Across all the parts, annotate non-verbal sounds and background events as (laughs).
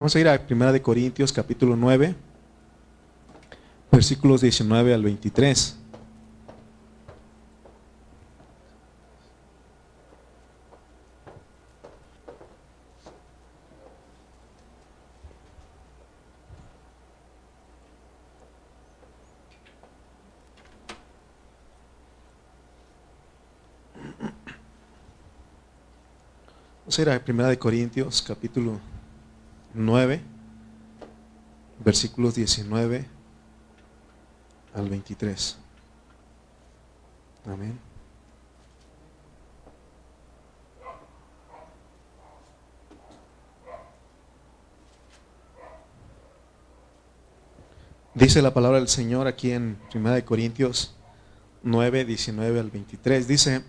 Vamos a ir a 1 de Corintios capítulo 9, versículos 19 al 23. Vamos a ir a 1 de Corintios capítulo 9, versículos 19 al 23. Amén. Dice la palabra del Señor aquí en 1 Corintios 9, 19 al 23. Dice,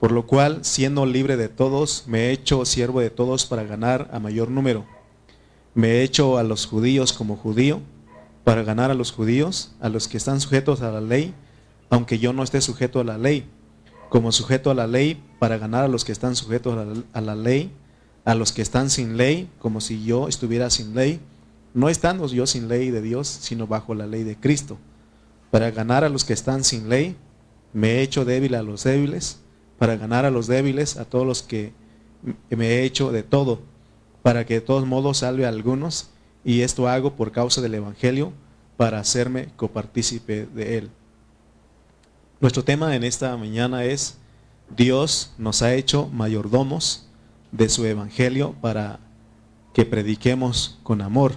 por lo cual, siendo libre de todos, me he hecho siervo de todos para ganar a mayor número. Me he hecho a los judíos como judío, para ganar a los judíos, a los que están sujetos a la ley, aunque yo no esté sujeto a la ley, como sujeto a la ley, para ganar a los que están sujetos a la, ley, a los que están sin ley, como si yo estuviera sin ley, no estando yo sin ley de Dios, sino bajo la ley de Cristo. Para ganar a los que están sin ley, me he hecho débil a los débiles para ganar a los débiles, a todos los que me he hecho de todo, para que de todos modos salve a algunos, y esto hago por causa del Evangelio, para hacerme copartícipe de él. Nuestro tema en esta mañana es, Dios nos ha hecho mayordomos de su Evangelio para que prediquemos con amor,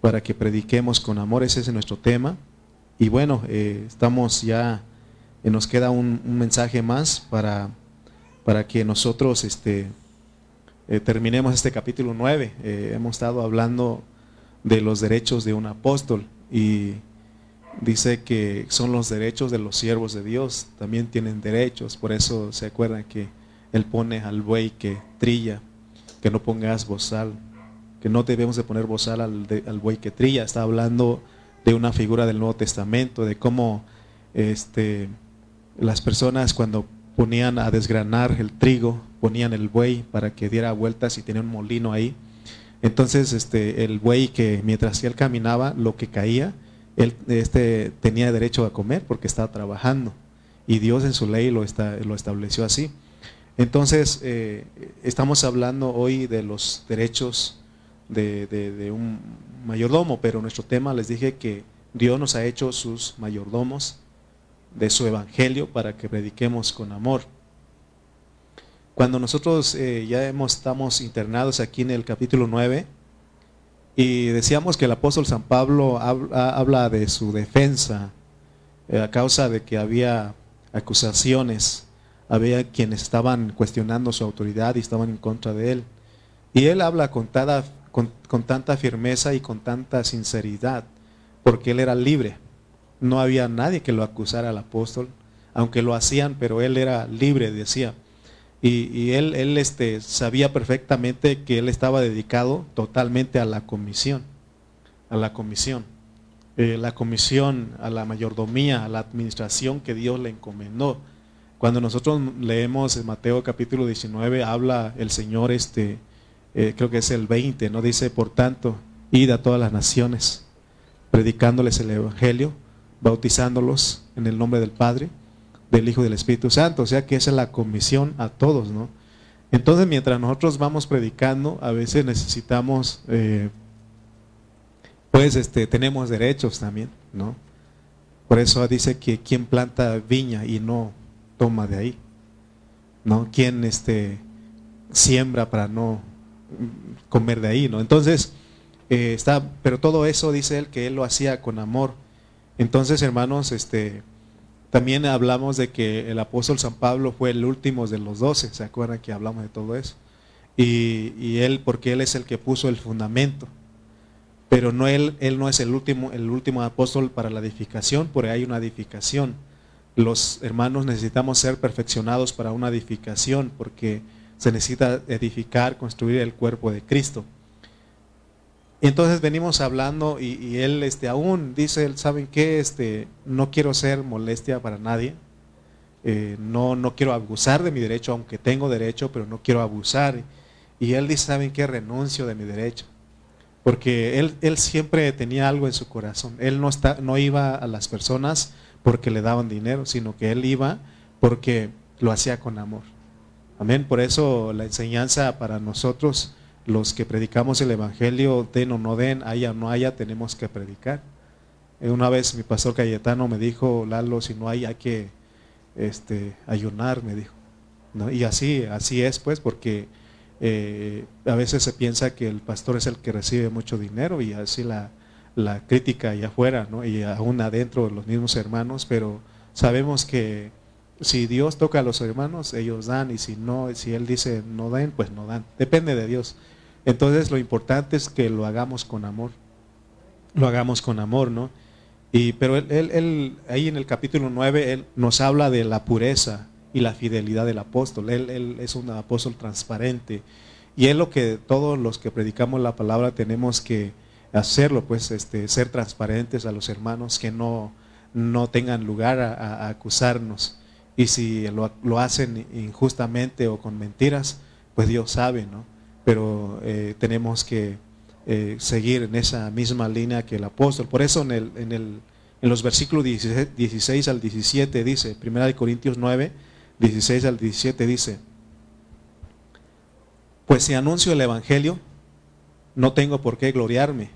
para que prediquemos con amor, ese es nuestro tema. Y bueno, eh, estamos ya nos queda un, mensaje más para, para que nosotros este, eh, terminemos este capítulo 9. Eh, hemos estado hablando de los derechos de un apóstol y dice que son los derechos de los siervos de Dios, también tienen derechos, por eso se acuerdan que él pone al buey que trilla, que no pongas bozal, que no debemos de poner bozal al, al buey que trilla, está hablando de una figura del Nuevo Testamento, de cómo este, las personas cuando ponían a desgranar el trigo, ponían el buey para que diera vueltas y tenía un molino ahí. Entonces, este, el buey que mientras él caminaba, lo que caía, él este, tenía derecho a comer porque estaba trabajando. Y Dios en su ley lo, está, lo estableció así. Entonces, eh, estamos hablando hoy de los derechos de, de un mayordomo, pero nuestro tema les dije que Dios nos ha hecho sus mayordomos de su evangelio para que prediquemos con amor. Cuando nosotros eh, ya hemos, estamos internados aquí en el capítulo 9 y decíamos que el apóstol San Pablo habla, de su defensa eh, a causa de que había acusaciones, había quienes estaban cuestionando su autoridad y estaban en contra de él. Y él habla con, con tanta firmeza y con tanta sinceridad, porque él era libre no había nadie que lo acusara al apóstol, aunque lo hacían, pero él era libre, decía. Y, él, este, sabía perfectamente que él estaba dedicado totalmente a la comisión, a la comisión. Eh, la comisión, a la mayordomía, a la administración que Dios le encomendó. Cuando nosotros leemos en Mateo capítulo 19, habla el Señor, este, eh, creo que es el 20, ¿no? Dice, por tanto, id a todas las naciones, predicándoles el Evangelio bautizándolos en el nombre del Padre, del Hijo y del Espíritu Santo. O sea que esa es la comisión a todos, ¿no? Entonces, mientras nosotros vamos predicando, a veces necesitamos, eh, pues, este, tenemos derechos también, ¿no? Por eso dice que quien planta viña y no toma de ahí, ¿no? Quien este, siembra para no comer de ahí, ¿no? Entonces, eh, está, pero todo eso dice él que él lo hacía con amor entonces, hermanos, este, también hablamos de que el apóstol San Pablo fue el último de los doce, ¿se acuerdan que hablamos de todo eso? Y, él, porque él es el que puso el fundamento, pero no él, él no es el último, el último apóstol para la edificación, porque hay una edificación. Los hermanos necesitamos ser perfeccionados para una edificación, porque se necesita edificar, construir el cuerpo de Cristo. Y entonces venimos hablando y, él este, aún dice, ¿saben qué? Este, no quiero ser molestia para nadie. Eh, no, no quiero abusar de mi derecho, aunque tengo derecho, pero no quiero abusar. Y él dice, ¿saben qué? Renuncio de mi derecho. Porque él, él siempre tenía algo en su corazón. Él no, está, no iba a las personas porque le daban dinero, sino que él iba porque lo hacía con amor. Amén. Por eso la enseñanza para nosotros, los que predicamos el Evangelio, den o no den, haya o no haya, tenemos que predicar. Eh, una vez mi pastor Cayetano me dijo, Lalo, si no hay, hay que este, ayunar, me dijo. ¿No? Y así, así es, pues, porque eh, a veces se piensa que el pastor es el que recibe mucho dinero y así la, la crítica allá afuera, ¿no? y aún adentro de los mismos hermanos, pero sabemos que si Dios toca a los hermanos, ellos dan, y si no, si Él dice no den, pues no dan. Depende de Dios. Entonces lo importante es que lo hagamos con amor. Lo hagamos con amor, ¿no? Y, pero él, él, ahí en el capítulo 9, él nos habla de la pureza y la fidelidad del apóstol. Él, él es un apóstol transparente. Y es lo que todos los que predicamos la palabra tenemos que hacerlo, pues este, ser transparentes a los hermanos, que no, no tengan lugar a acusarnos. Y si lo, hacen injustamente o con mentiras, pues Dios sabe, ¿no? Pero eh, tenemos que eh, seguir en esa misma línea que el apóstol. Por eso en, el, en, el, en los versículos 16, al 17 dice, 1 Corintios 9, 16 al 17 dice, pues si anuncio el Evangelio, no tengo por qué gloriarme,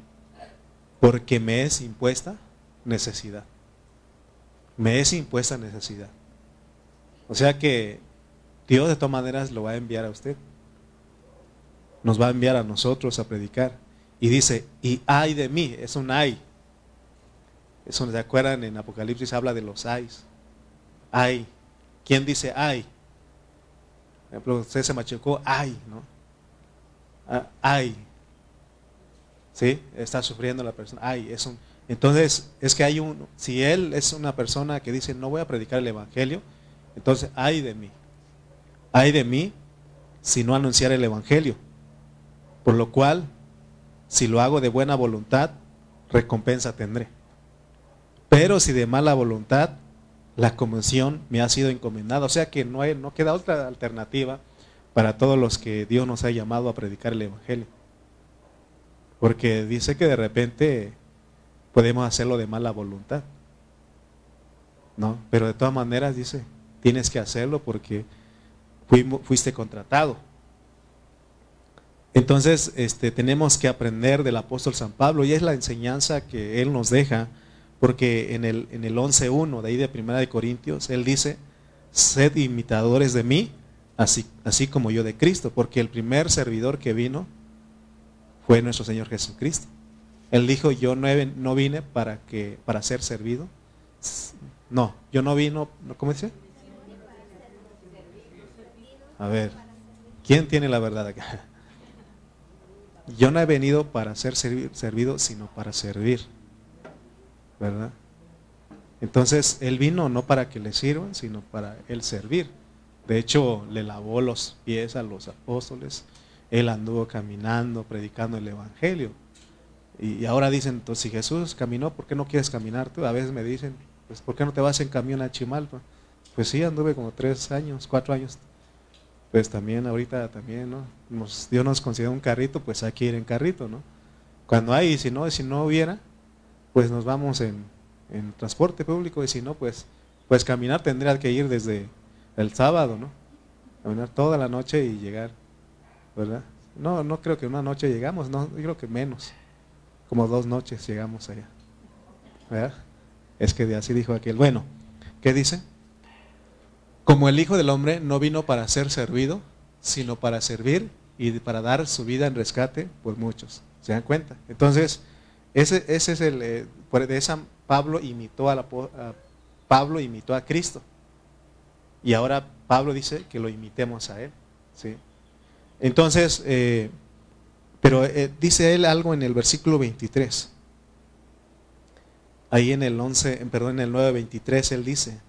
porque me es impuesta necesidad. Me es impuesta necesidad. O sea que Dios de todas maneras lo va a enviar a usted. Nos va a enviar a nosotros a predicar. Y dice, y ay de mí, es un ay. Eso se acuerdan en Apocalipsis habla de los ayes. Ay. ¿Quién dice ay? Por ejemplo, usted se machucó, ay, ¿no? Ah, ay. ¿Sí? Está sufriendo la persona. Ay, es un. Entonces, es que hay un. Si él es una persona que dice, no voy a predicar el evangelio, entonces, ay de mí. Ay de mí si no anunciar el Evangelio. Por lo cual, si lo hago de buena voluntad, recompensa tendré. Pero si de mala voluntad, la comisión me ha sido encomendada. O sea que no, hay, no queda otra alternativa para todos los que Dios nos ha llamado a predicar el Evangelio. Porque dice que de repente podemos hacerlo de mala voluntad. ¿No? Pero de todas maneras dice, Tienes que hacerlo porque fuiste contratado. Entonces, este, tenemos que aprender del apóstol San Pablo y es la enseñanza que él nos deja, porque en el, en el 11.1 de ahí de Primera de Corintios, él dice, sed imitadores de mí, así, así como yo de Cristo, porque el primer servidor que vino fue nuestro Señor Jesucristo. Él dijo, yo no, no vine para, que, para ser servido. No, yo no vino, ¿cómo dice? A ver, ¿quién tiene la verdad acá? Yo no he venido para ser servido, sino para servir. ¿Verdad? Entonces, Él vino no para que le sirvan, sino para Él servir. De hecho, le lavó los pies a los apóstoles. Él anduvo caminando, predicando el Evangelio. Y, ahora dicen, entonces, si Jesús caminó, ¿por qué no quieres caminar tú? A veces me dicen, pues, ¿por qué no te vas en camión a Chimalpa? Pues sí, anduve como tres años, cuatro años pues también ahorita también, ¿no? Dios nos concedió un carrito, pues hay que ir en carrito, ¿no? Cuando hay, y si no, si no hubiera, pues nos vamos en, transporte público, y si no, pues, pues caminar tendría que ir desde el sábado, ¿no? Caminar toda la noche y llegar, ¿verdad? No, no creo que una noche llegamos, no, yo creo que menos, como dos noches llegamos allá, ¿verdad? Es que así dijo aquel. Bueno, ¿qué dice? Como el Hijo del Hombre no vino para ser servido, sino para servir y para dar su vida en rescate por muchos. ¿Se dan cuenta? Entonces, ese, ese es el, eh, de Pablo imitó a, Pablo imitó a Cristo. Y ahora Pablo dice que lo imitemos a él. ¿sí? Entonces, eh, pero eh, dice él algo en el versículo 23. Ahí en el 11, perdón, en el 9:23 él dice,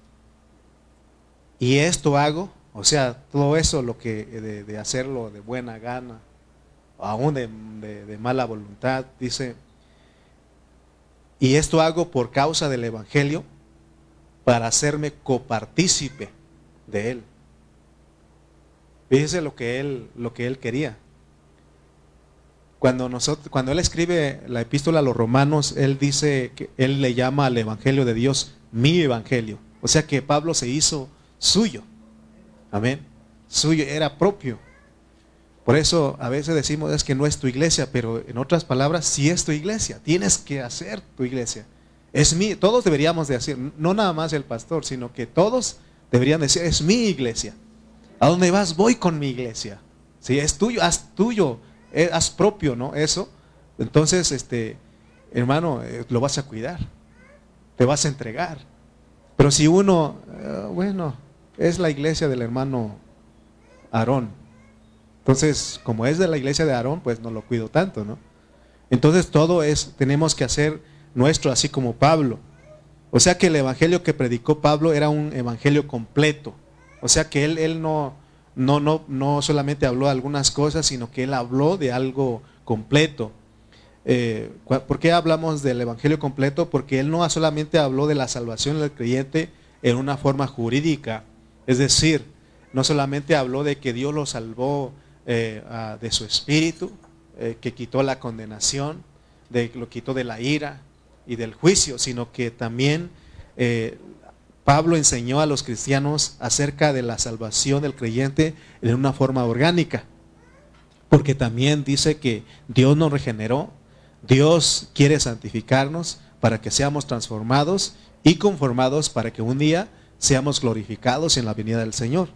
y esto hago, o sea, todo eso lo que de, hacerlo de buena gana, aún de, de mala voluntad, dice, y esto hago por causa del Evangelio, para hacerme copartícipe de él. Fíjese lo que él, lo que él quería. Cuando, nosotros, cuando él escribe la epístola a los romanos, él dice que él le llama al evangelio de Dios mi evangelio. O sea que Pablo se hizo suyo. Amén. Suyo, era propio. Por eso a veces decimos es que no es tu iglesia, pero en otras palabras, sí es tu iglesia. Tienes que hacer tu iglesia. Es mi, todos deberíamos de hacer, no nada más el pastor, sino que todos deberían decir, es mi iglesia. ¿A dónde vas? Voy con mi iglesia. Si es tuyo, haz tuyo, eh, haz propio, ¿no? Eso. Entonces, este, hermano, eh, lo vas a cuidar, te vas a entregar. Pero si uno, eh, bueno, es la iglesia del hermano Aarón, entonces, como es de la iglesia de Aarón, pues no lo cuido tanto, ¿no? Entonces todo es, tenemos que hacer nuestro, así como Pablo. O sea que el evangelio que predicó Pablo era un evangelio completo. O sea que él, él no, no, no, no solamente habló de algunas cosas, sino que él habló de algo completo. Eh, ¿Por qué hablamos del evangelio completo? Porque él no solamente habló de la salvación del creyente en una forma jurídica. Es decir, no solamente habló de que Dios lo salvó eh, de su espíritu, eh, que quitó la condenación, de, lo quitó de la ira y del juicio, sino que también eh, Pablo enseñó a los cristianos acerca de la salvación del creyente en una forma orgánica, porque también dice que Dios nos regeneró, Dios quiere santificarnos para que seamos transformados y conformados para que un día seamos glorificados en la venida del Señor.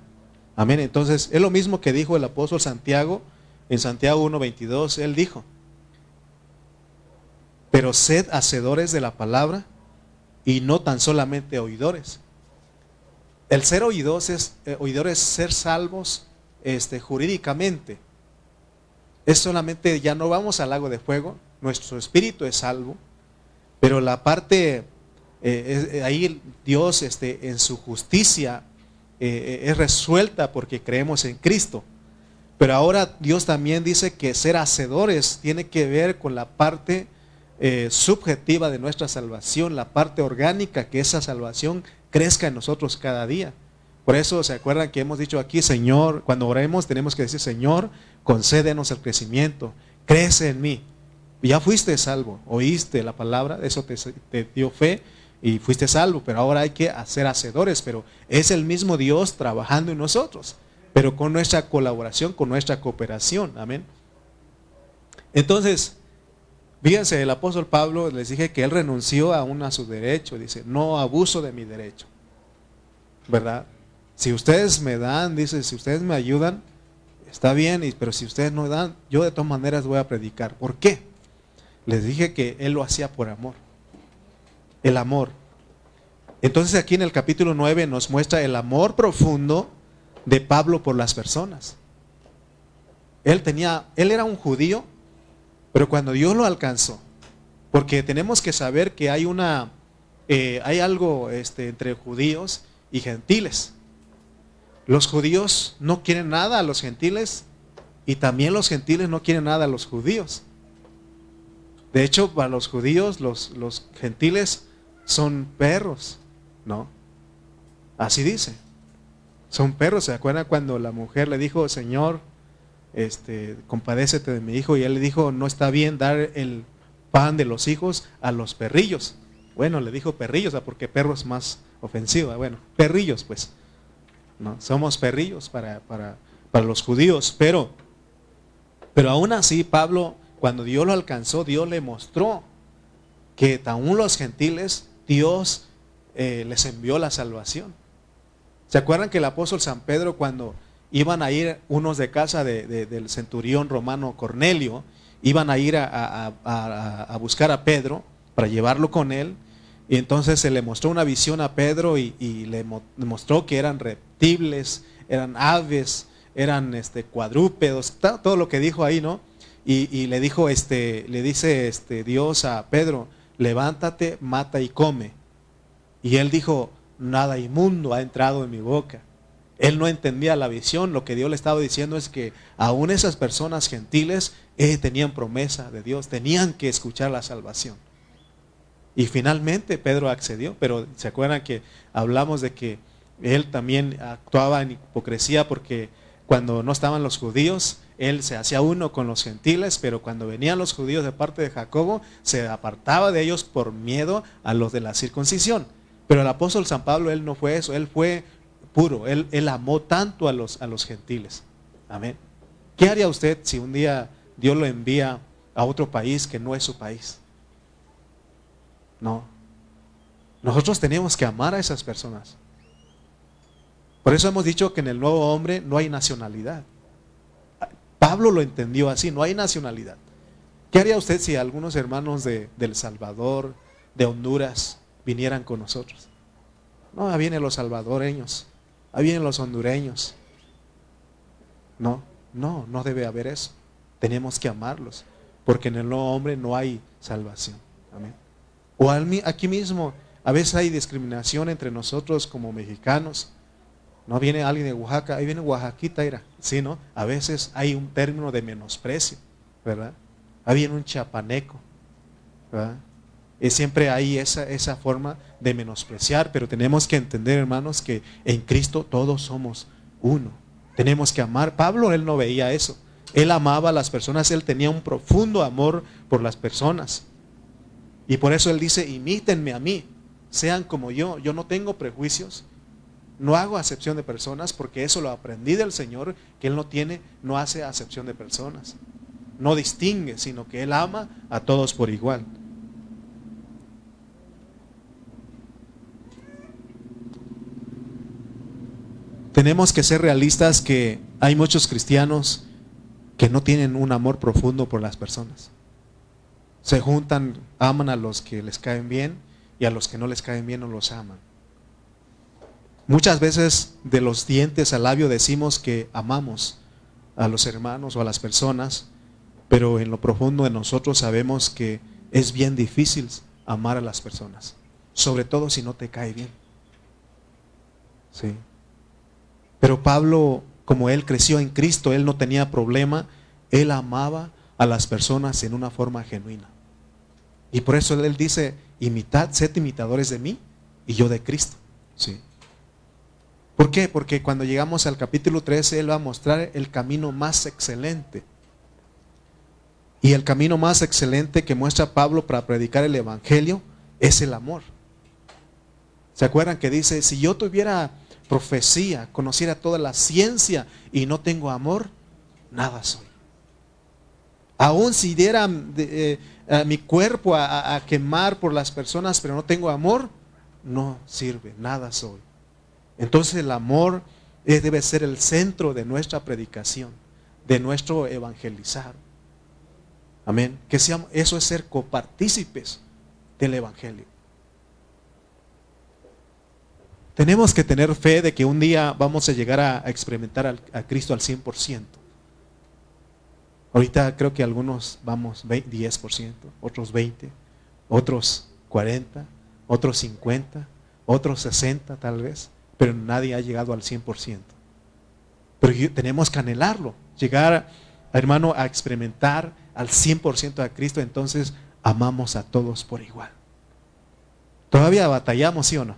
Amén. Entonces, es lo mismo que dijo el apóstol Santiago en Santiago 1.22. Él dijo, pero sed hacedores de la palabra y no tan solamente oidores. El ser oidores es, eh, oidores ser salvos este, jurídicamente. Es solamente, ya no vamos al lago de fuego, nuestro espíritu es salvo, pero la parte, eh, eh, ahí Dios este, en su justicia eh, es resuelta porque creemos en Cristo. Pero ahora Dios también dice que ser hacedores tiene que ver con la parte subjetiva de nuestra salvación, la parte orgánica, que esa salvación crezca en nosotros cada día. Por eso se acuerdan que hemos dicho aquí, Señor, cuando oremos tenemos que decir, Señor, concédenos el crecimiento, crece en mí. Ya fuiste salvo, oíste la palabra, eso te, te dio fe y fuiste salvo, pero ahora hay que hacer hacedores, pero es el mismo Dios trabajando en nosotros, pero con nuestra colaboración, con nuestra cooperación, amén. Entonces, fíjense, el apóstol Pablo les dije que él renunció aún a su derecho, dice, no abuso de mi derecho, ¿verdad? Si ustedes me dan, dice, si ustedes me ayudan, está bien, pero si ustedes no dan, yo de todas maneras voy a predicar. ¿Por qué? Les dije que él lo hacía por amor el amor. Entonces aquí en el capítulo 9 nos muestra el amor profundo de Pablo por las personas. Él tenía, él era un judío, pero cuando Dios lo alcanzó, porque tenemos que saber que hay una, eh, hay algo este, entre judíos y gentiles. Los judíos no quieren nada a los gentiles y también los gentiles no quieren nada a los judíos. De hecho, para los judíos, los, los gentiles son perros, ¿no? Así dice. Son perros. ¿Se acuerdan cuando la mujer le dijo, Señor, este, compadécete de mi hijo? Y él le dijo, no está bien dar el pan de los hijos a los perrillos. Bueno, le dijo perrillos, porque perro es más ofensivo. Bueno, perrillos, pues. ¿no? Somos perrillos para, para, para los judíos. Pero, pero aún así, Pablo, cuando Dios lo alcanzó, Dios le mostró que aún los gentiles Dios eh, les envió la salvación. ¿Se acuerdan que el apóstol San Pedro cuando iban a ir unos de casa del centurión romano Cornelio, iban a ir a, buscar a Pedro para llevarlo con él, y entonces se le mostró una visión a Pedro y, le mostró que eran reptiles, eran aves, eran este, cuadrúpedos, todo lo que dijo ahí, ¿no? Y, le dijo, este, le dice este, Dios a Pedro, levántate, mata y come. Y él dijo, nada inmundo ha entrado en mi boca. Él no entendía la visión, lo que Dios le estaba diciendo es que aún esas personas gentiles eh, tenían promesa de Dios, tenían que escuchar la salvación. Y finalmente Pedro accedió, pero se acuerdan que hablamos de que él también actuaba en hipocresía porque cuando no estaban los judíos, él se hacía uno con los gentiles, pero cuando venían los judíos de parte de Jacobo, se apartaba de ellos por miedo a los de la circuncisión. Pero el apóstol San Pablo, él no fue eso, él fue puro, él, amó tanto a los, a los gentiles. Amén. ¿Qué haría usted si un día Dios lo envía a otro país que no es su país? No. Nosotros tenemos que amar a esas personas. Por eso hemos dicho que en el nuevo hombre no hay nacionalidad. Pablo lo entendió así, no hay nacionalidad. ¿Qué haría usted si algunos hermanos de, Salvador, de Honduras, vinieran con nosotros? No, ahí vienen los salvadoreños, ahí vienen los hondureños. No, no, no debe haber eso. Tenemos que amarlos, porque en el nuevo hombre no hay salvación. Amén. O aquí mismo, a veces hay discriminación entre nosotros como mexicanos. No viene alguien de Oaxaca, ahí viene Oaxaquita, era. Sí, ¿no? A veces hay un término de menosprecio, ¿verdad? Ahí viene un chapaneco, ¿verdad? Y siempre hay esa, esa forma de menospreciar, pero tenemos que entender, hermanos, que en Cristo todos somos uno. Tenemos que amar. Pablo, él no veía eso. Él amaba a las personas, él tenía un profundo amor por las personas. Y por eso él dice, imítenme a mí, sean como yo. Yo no tengo prejuicios, no hago acepción de personas porque eso lo aprendí del Señor, que Él no tiene, no hace acepción de personas. No distingue, sino que Él ama a todos por igual. Tenemos que ser realistas que hay muchos cristianos que no tienen un amor profundo por las personas. Se juntan, aman a los que les caen bien y a los que no les caen bien no los aman. Muchas veces de los dientes al labio decimos que amamos a los hermanos o a las personas, pero en lo profundo de nosotros sabemos que es bien difícil amar a las personas, sobre todo si no te cae bien. Sí. Pero Pablo, como él creció en Cristo, él no tenía problema, él amaba a las personas en una forma genuina. Y por eso él dice, imitad, sed imitadores de mí y yo de Cristo. Sí. ¿Por qué? Porque cuando llegamos al capítulo 13, Él va a mostrar el camino más excelente. Y el camino más excelente que muestra Pablo para predicar el Evangelio es el amor. ¿Se acuerdan que dice, si yo tuviera profecía, conociera toda la ciencia y no tengo amor, nada soy? Aún si diera eh, mi cuerpo a quemar por las personas, pero no tengo amor, no sirve, nada soy. Entonces el amor debe ser el centro de nuestra predicación, de nuestro evangelizar. Amén. Que seamos, eso es ser copartícipes del evangelio. Tenemos que tener fe de que un día vamos a llegar a, experimentar a Cristo al 100%. Ahorita creo que algunos vamos 10%, otros 20%, otros 40%, otros 50%, otros 60% tal vez pero nadie ha llegado al 100%. Pero tenemos que anhelarlo, llegar, hermano, a experimentar al 100% a Cristo, entonces amamos a todos por igual. Todavía batallamos, ¿sí o no?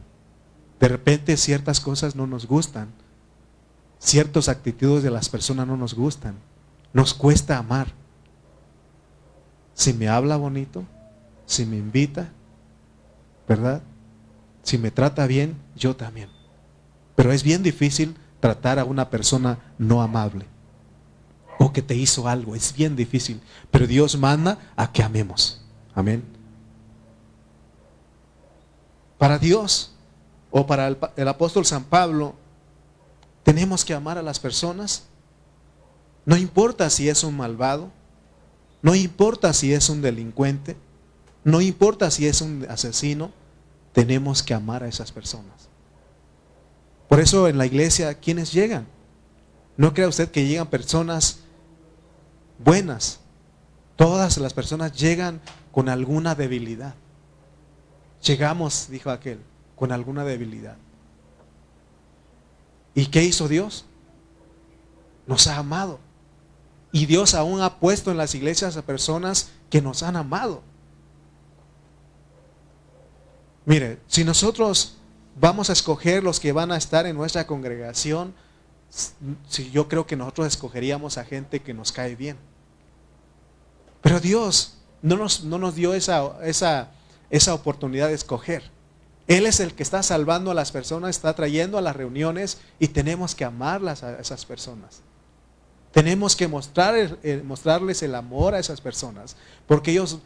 De repente ciertas cosas no nos gustan, ciertas actitudes de las personas no nos gustan, nos cuesta amar. Si me habla bonito, si me invita, ¿verdad? Si me trata bien, yo también. Pero es bien difícil tratar a una persona no amable o que te hizo algo. Es bien difícil. Pero Dios manda a que amemos. Amén. Para Dios o para el, apóstol San Pablo, tenemos que amar a las personas. No importa si es un malvado, no importa si es un delincuente, no importa si es un asesino, tenemos que amar a esas personas. Por eso en la iglesia, ¿quiénes llegan? No crea usted que llegan personas buenas. Todas las personas llegan con alguna debilidad. Llegamos, dijo aquel, con alguna debilidad. ¿Y qué hizo Dios? Nos ha amado. Y Dios aún ha puesto en las iglesias a personas que nos han amado. Mire, si nosotros vamos a escoger los que van a estar en nuestra congregación, si yo creo que nosotros escogeríamos a gente que nos cae bien. Pero Dios no nos, no nos dio esa, esa, esa oportunidad de escoger. Él es el que está salvando a las personas, está trayendo a las reuniones y tenemos que amarlas a esas personas. Tenemos que mostrar, mostrarles el amor a esas personas, porque ellos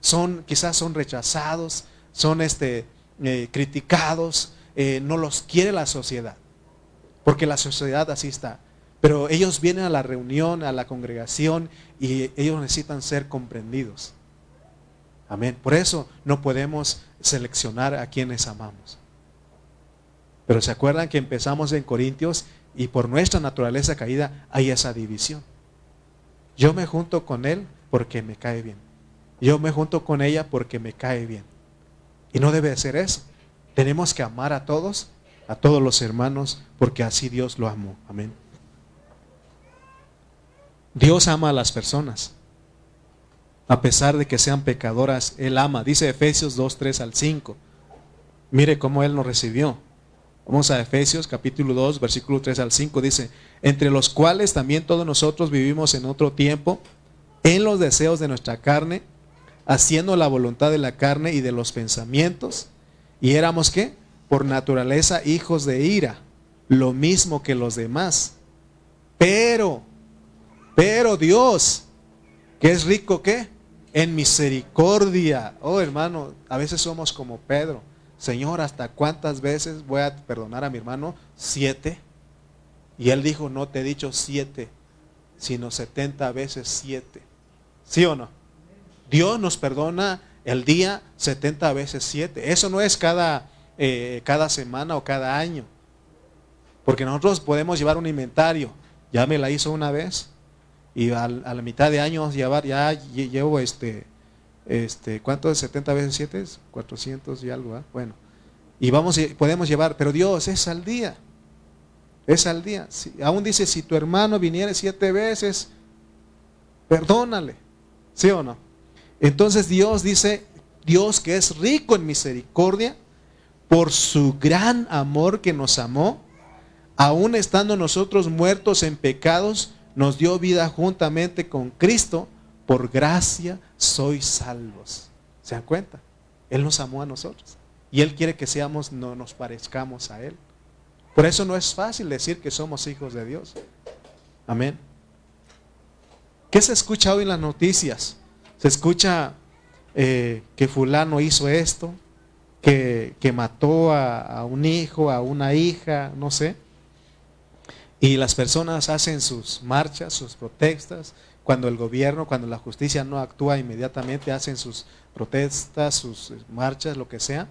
son, quizás son rechazados, son este, eh, criticados, eh, no los quiere la sociedad, porque la sociedad así está. Pero ellos vienen a la reunión, a la congregación y ellos necesitan ser comprendidos. Amén. Por eso no podemos seleccionar a quienes amamos. Pero se acuerdan que empezamos en Corintios y por nuestra naturaleza caída hay esa división. Yo me junto con él porque me cae bien. Yo me junto con ella porque me cae bien. Y no debe ser eso. Tenemos que amar a todos, a todos los hermanos, porque así Dios lo amó. Amén. Dios ama a las personas. A pesar de que sean pecadoras, Él ama. Dice Efesios 2, 3 al 5. Mire cómo Él nos recibió. Vamos a Efesios capítulo 2, versículo 3 al 5. Dice, entre los cuales también todos nosotros vivimos en otro tiempo, en los deseos de nuestra carne, haciendo la voluntad de la carne y de los pensamientos. Y éramos qué? Por naturaleza hijos de ira, lo mismo que los demás. Pero, pero Dios, que es rico qué? En misericordia. Oh hermano, a veces somos como Pedro Señor, ¿hasta cuántas veces voy a perdonar a mi hermano? Siete. Y él dijo, no te he dicho siete, sino setenta veces siete. ¿Sí o no? Dios nos perdona el día setenta veces siete. Eso no es cada, eh, cada semana o cada año. Porque nosotros podemos llevar un inventario. Ya me la hizo una vez. Y a, la mitad de año llevar, ya llevo este, este, ¿cuánto es 70 veces 7? 400 y algo, Bueno, y vamos, podemos llevar, pero Dios es al día. Es al día. aún dice, si tu hermano viniera siete veces, perdónale. ¿Sí o no? Entonces Dios dice, Dios que es rico en misericordia, por su gran amor que nos amó, aún estando nosotros muertos en pecados, nos dio vida juntamente con Cristo por gracia sois salvos. ¿Se dan cuenta? Él nos amó a nosotros. Y Él quiere que seamos, no nos parezcamos a Él. Por eso no es fácil decir que somos hijos de Dios. Amén. ¿Qué se escucha hoy en las noticias? Se escucha eh, que fulano hizo esto, que, mató a, un hijo, a una hija, no sé. Y las personas hacen sus marchas, sus protestas, cuando el gobierno, cuando la justicia no actúa inmediatamente, hacen sus protestas, sus marchas, lo que sea,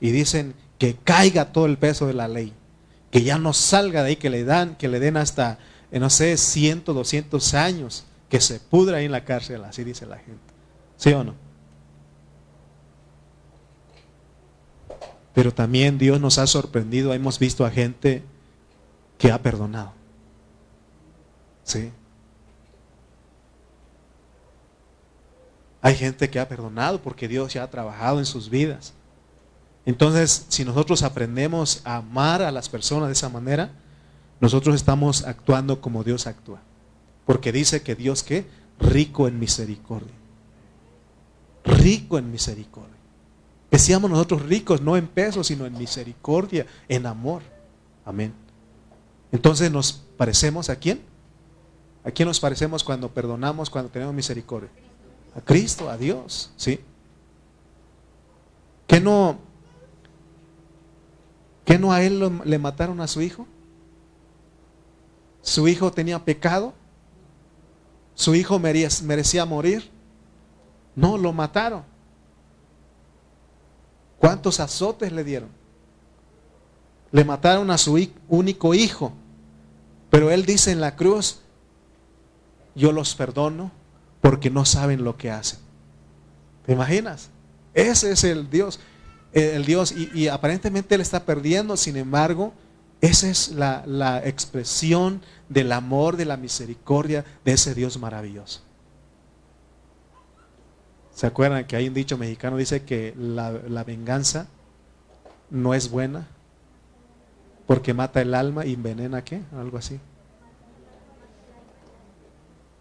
y dicen que caiga todo el peso de la ley, que ya no salga de ahí, que le dan, que le den hasta, eh, no sé, 100, 200 años, que se pudra ahí en la cárcel, así dice la gente. ¿Sí o no? Pero también Dios nos ha sorprendido, hemos visto a gente que ha perdonado. ¿Sí? Hay gente que ha perdonado porque Dios ya ha trabajado en sus vidas. Entonces, si nosotros aprendemos a amar a las personas de esa manera, nosotros estamos actuando como Dios actúa. Porque dice que Dios que rico en misericordia. Rico en misericordia. Que nosotros ricos no en pesos, sino en misericordia, en amor. Amén. Entonces nos parecemos a quién? ¿A quién nos parecemos cuando perdonamos, cuando tenemos misericordia? a Cristo, a Dios, ¿sí? ¿Que no, que no a él le mataron a su hijo? ¿Su hijo tenía pecado? ¿Su hijo merecía morir? No, lo mataron. ¿Cuántos azotes le dieron? Le mataron a su único hijo. Pero él dice en la cruz, yo los perdono porque no saben lo que hacen. ¿Te imaginas? Ese es el Dios. El Dios, y, aparentemente él está perdiendo, sin embargo, esa es la, la, expresión del amor, de la misericordia de ese Dios maravilloso. ¿Se acuerdan que hay un dicho mexicano dice que la, venganza no es buena porque mata el alma y envenena qué? Algo así.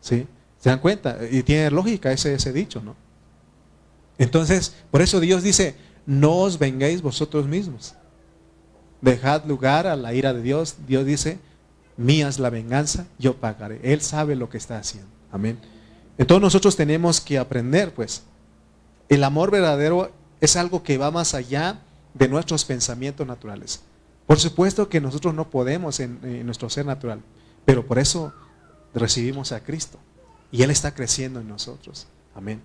¿Sí? ¿Se dan cuenta? Y tiene lógica ese, ese dicho, ¿no? Entonces, por eso Dios dice, no os vengáis vosotros mismos. Dejad lugar a la ira de Dios. Dios dice, mía es la venganza, yo pagaré. Él sabe lo que está haciendo. Amén. Entonces nosotros tenemos que aprender, pues, el amor verdadero es algo que va más allá de nuestros pensamientos naturales. Por supuesto que nosotros no podemos en, nuestro ser natural, pero por eso recibimos a Cristo y Él está creciendo en nosotros. Amén.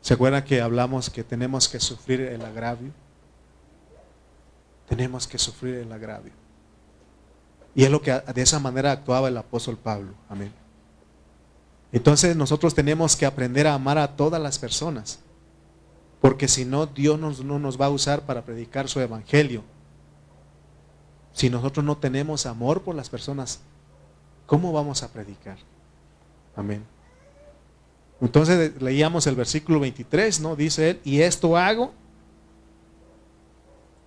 ¿Se acuerdan que hablamos que tenemos que sufrir el agravio? Tenemos que sufrir el agravio. Y es lo que de esa manera actuaba el apóstol Pablo. Amén. Entonces nosotros tenemos que aprender a amar a todas las personas. Porque si no, Dios no nos va a usar para predicar su evangelio. Si nosotros no tenemos amor por las personas, ¿cómo vamos a predicar? Amén. Entonces leíamos el versículo 23, ¿no? Dice él, y esto hago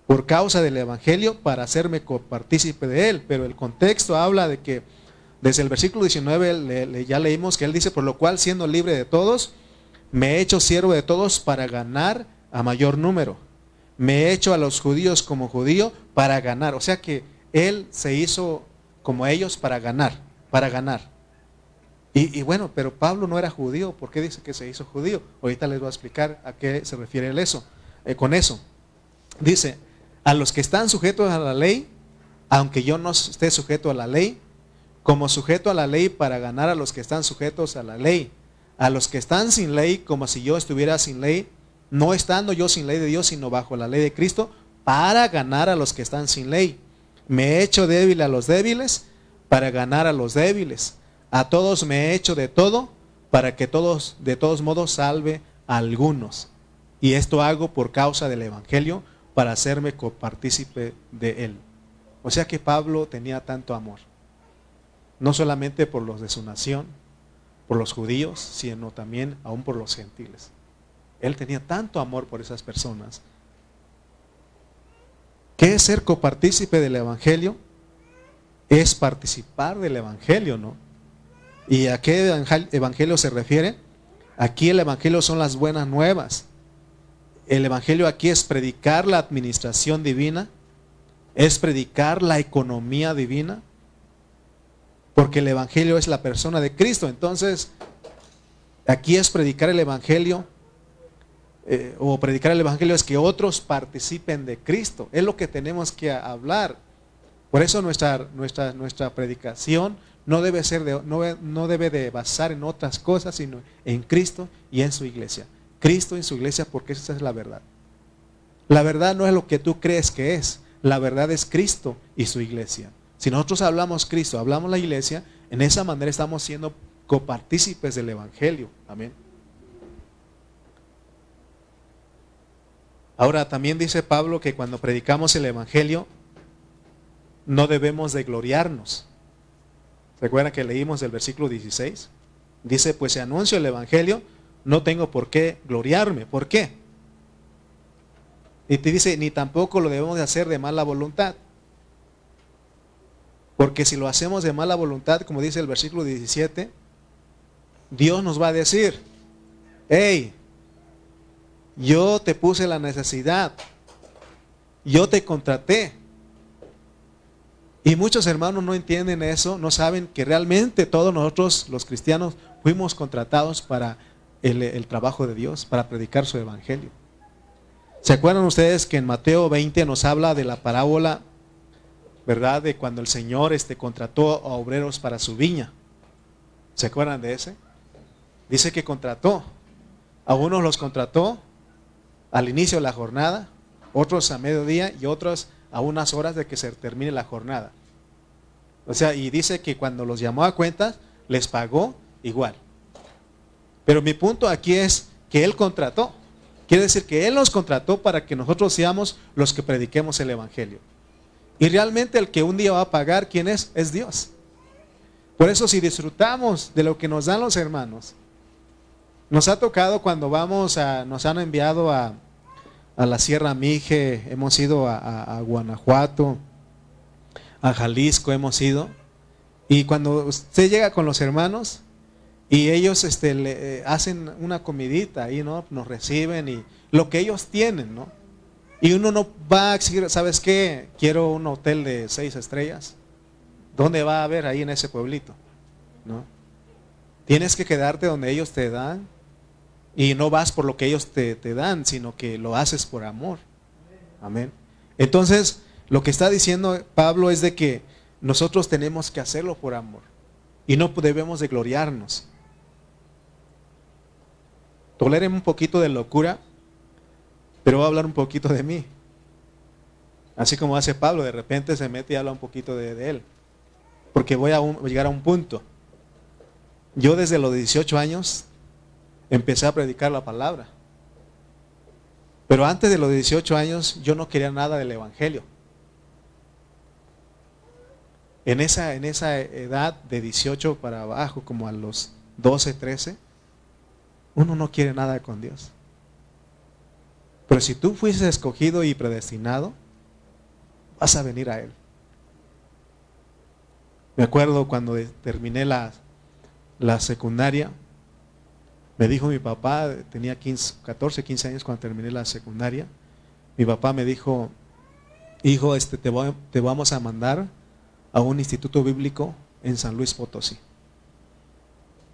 por causa del Evangelio para hacerme copartícipe de él. Pero el contexto habla de que desde el versículo 19 ya leímos que él dice, por lo cual siendo libre de todos, me he hecho siervo de todos para ganar a mayor número. Me he hecho a los judíos como judío para ganar. O sea que él se hizo como ellos para ganar, para ganar. Y, bueno, pero Pablo no era judío. ¿Por qué dice que se hizo judío? Ahorita les voy a explicar a qué se refiere el eso, eh, con eso. Dice, a los que están sujetos a la ley, aunque yo no esté sujeto a la ley, como sujeto a la ley para ganar a los que están sujetos a la ley. A los que están sin ley, como si yo estuviera sin ley, no estando yo sin ley de Dios, sino bajo la ley de Cristo, para ganar a los que están sin ley. Me he hecho débil a los débiles para ganar a los débiles. A todos me he hecho de todo para que todos, de todos modos, salve a algunos. Y esto hago por causa del Evangelio, para hacerme copartícipe de él. O sea que Pablo tenía tanto amor. No solamente por los de su nación, por los judíos, sino también aún por los gentiles. Él tenía tanto amor por esas personas. ¿Qué es ser copartícipe del Evangelio? Es participar del Evangelio, ¿no? ¿Y a qué evangelio se refiere? Aquí el evangelio son las buenas nuevas. El evangelio aquí es predicar la administración divina, es predicar la economía divina, porque el evangelio es la persona de Cristo. Entonces, aquí es predicar el evangelio, eh, o predicar el evangelio es que otros participen de Cristo. Es lo que tenemos que hablar. Por eso nuestra, nuestra, nuestra predicación no debe, ser de, no, no debe de basar en otras cosas, sino en Cristo y en su iglesia. Cristo en su iglesia porque esa es la verdad. La verdad no es lo que tú crees que es. La verdad es Cristo y su iglesia. Si nosotros hablamos Cristo, hablamos la iglesia, en esa manera estamos siendo copartícipes del Evangelio. Amén. Ahora también dice Pablo que cuando predicamos el Evangelio no debemos de gloriarnos. ¿Recuerdan que leímos el versículo 16? Dice, pues si anuncio el Evangelio, no tengo por qué gloriarme. ¿Por qué? Y te dice, ni tampoco lo debemos de hacer de mala voluntad. Porque si lo hacemos de mala voluntad, como dice el versículo 17, Dios nos va a decir, hey, yo te puse la necesidad, yo te contraté, y muchos hermanos no entienden eso, no saben que realmente todos nosotros, los cristianos, fuimos contratados para el, trabajo de Dios, para predicar su evangelio. ¿Se acuerdan ustedes que en Mateo 20 nos habla de la parábola, verdad, de cuando el Señor este, contrató a obreros para su viña? ¿Se acuerdan de ese? Dice que contrató. A unos los contrató al inicio de la jornada, otros a mediodía y otros a unas horas de que se termine la jornada. O sea, y dice que cuando los llamó a cuentas, les pagó igual. Pero mi punto aquí es que Él contrató. Quiere decir que Él nos contrató para que nosotros seamos los que prediquemos el Evangelio. Y realmente el que un día va a pagar, ¿quién es? Es Dios. Por eso si disfrutamos de lo que nos dan los hermanos, nos ha tocado cuando vamos a, nos han enviado a, a la Sierra Mije, hemos ido a, Guanajuato, a Jalisco hemos ido. Y cuando usted llega con los hermanos y ellos este, le, eh, hacen una comidita ahí, ¿no? Nos reciben y lo que ellos tienen, ¿no? Y uno no va a exigir, ¿sabes qué? Quiero un hotel de seis estrellas. ¿Dónde va a haber ahí en ese pueblito? ¿No? Tienes que quedarte donde ellos te dan y no vas por lo que ellos te, te dan, sino que lo haces por amor. Amén. Entonces, lo que está diciendo Pablo es de que nosotros tenemos que hacerlo por amor y no debemos de gloriarnos. Toleren un poquito de locura, pero voy a hablar un poquito de mí. Así como hace Pablo, de repente se mete y habla un poquito de, él. Porque voy a llegar a un punto. Yo desde los 18 años empecé a predicar la palabra. Pero antes de los 18 años yo no quería nada del Evangelio. En esa, en esa edad de 18 para abajo, como a los 12, 13, uno no quiere nada con Dios. Pero si tú fuiste escogido y predestinado, vas a venir a Él. Me acuerdo cuando terminé la, la secundaria, me dijo mi papá, tenía 15, 14, 15 años cuando terminé la secundaria, mi papá me dijo, hijo, este, te, te vamos a mandar a un instituto bíblico en San Luis Potosí.